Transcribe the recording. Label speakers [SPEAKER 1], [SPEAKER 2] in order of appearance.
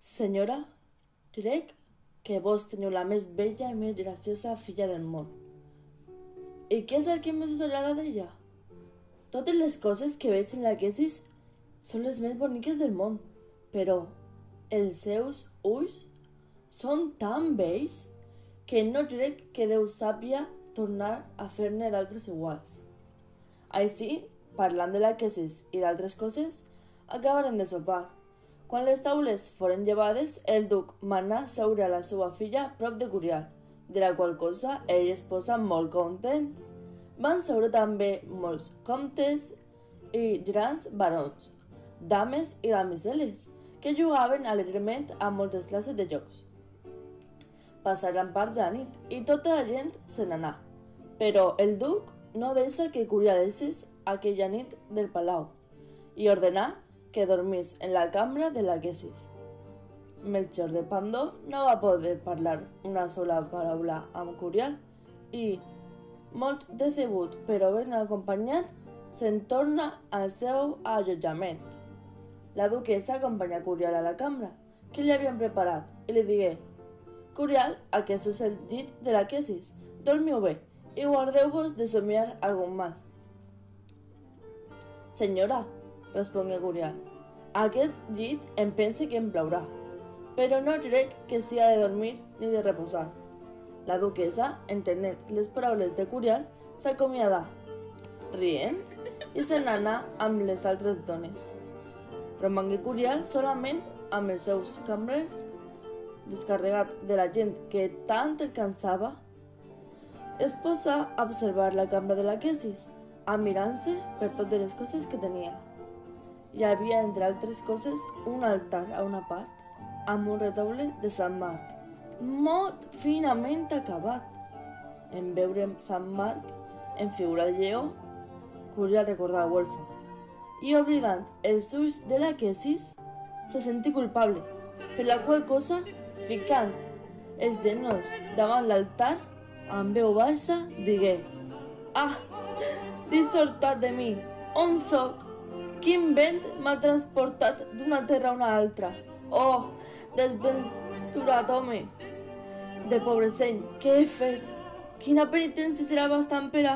[SPEAKER 1] Senyora, crec que vos teniu la més bella i més graciosa filla del món. I què és el que més us agrada d'ella? Totes les coses que veig en la Quesis són les més boniques del món, però els seus ulls són tan vells que no crec que Déu sàpia tornar a fer-ne d'altres iguals. Així, parlant de la Quesis i d'altres coses, acabaren de sopar. Quan les taules foren llevades, el duc manà seure a la seva filla prop de Curial, de la qual cosa ell es posa molt content. Van seure també molts comtes i grans barons, dames i damiseles, que jugaven alegrement a moltes classes de jocs. Passaren part de la nit i tota la gent se n'anà, però el duc no deixa que curialessis aquella nit del palau i ordenà que dormís en la cambra de la Quesis. Melchor de Pando no va poder parlar una sola paraula amb Curial i, molt decebut però ben acompanyat, se'n torna al seu allotjament. La duquesa acompanya Curial a la cambra, que li havien preparat, i li digué Curial, aquest és el llit de la Quesis. Dormiu bé i guardeu-vos de somiar algun mal. Senyora, respongué Curial, aquest llit em pense que em plaurà, però no crec que s'hi ha de dormir ni de reposar. La duquesa, entenent les paraules de Curial, s'acomiadà, rient, i se n'anà amb les altres dones. Romangué Curial solament amb els seus cambrers, descarregat de la gent que tant el cansava, es posa a observar la cambra de la Quesis, admirant-se per totes les coses que tenia. Hi havia, entre altres coses, un altar a una part, amb un retaule de Sant Marc, molt finament acabat. En veure Sant Marc, en figura de lleó, Curial recordar Wolfa. I oblidant els ulls de la Quesis, se sentí culpable, per la qual cosa, ficant els genolls davant l'altar, amb veu baixa, digué Ah, dissortat de mi, on sóc? Quin vent m'ha transportat d'una terra a una altra? Oh, desventurat home! De pobre seny, què he fet? Quina penitència serà bastant per a